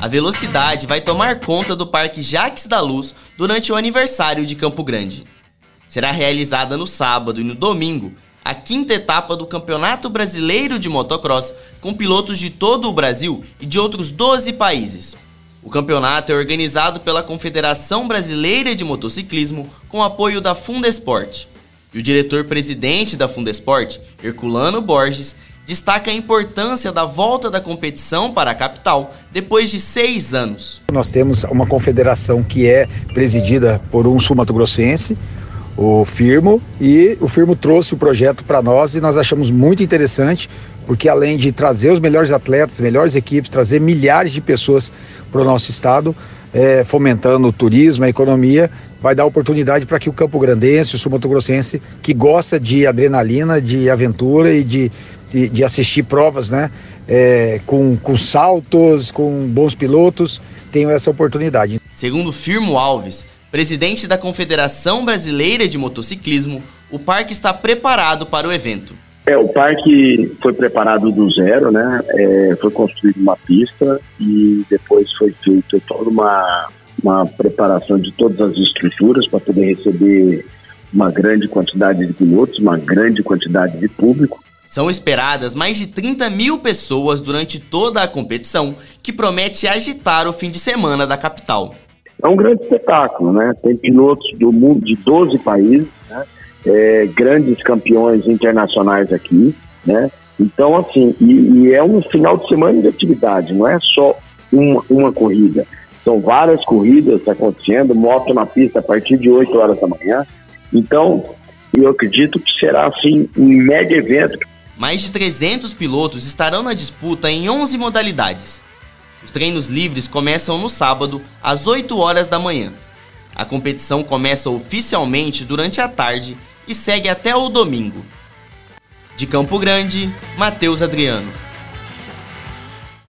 A velocidade vai tomar conta do Parque Jaques da Luz durante o aniversário de Campo Grande. Será realizada no sábado e no domingo a quinta etapa do Campeonato Brasileiro de Motocross com pilotos de todo o Brasil e de outros 12 países. O campeonato é organizado pela Confederação Brasileira de Motociclismo com apoio da Fundesport. E o diretor-presidente da Fundesport, Herculano Borges, destaca a importância da volta da competição para a capital depois de seis anos. Nós temos uma confederação que é presidida por um sul-mato-grossense, o Firmo, e o Firmo trouxe o projeto para nós e nós achamos muito interessante, porque além de trazer os melhores atletas, melhores equipes, trazer milhares de pessoas para o nosso estado, é, fomentando o turismo, a economia, vai dar oportunidade para que o Campo Grandense, o Grossense, que gosta de adrenalina, de aventura e de, de, de assistir provas, né, é, com, com saltos, com bons pilotos, tenham essa oportunidade. Segundo Firmo Alves, presidente da Confederação Brasileira de Motociclismo, o parque está preparado para o evento. É, o parque foi preparado do zero, né? É, foi construída uma pista e depois foi feita toda uma, uma preparação de todas as estruturas para poder receber uma grande quantidade de pilotos, uma grande quantidade de público. São esperadas mais de 30 mil pessoas durante toda a competição, que promete agitar o fim de semana da capital. É um grande espetáculo, né? Tem pilotos do mundo de 12 países, né? é, grandes campeões internacionais aqui, né? Então, assim, e, e, é um final de semana de atividade, não é só uma, uma corrida. São várias corridas acontecendo, moto na pista a partir de 8 horas da manhã. Então, eu acredito que será, assim, um mega evento. Mais de 300 pilotos estarão na disputa em 11 modalidades. Os treinos livres começam no sábado, às 8 horas da manhã. A competição começa oficialmente durante a tarde e segue até o domingo. De Campo Grande, Matheus Adriano.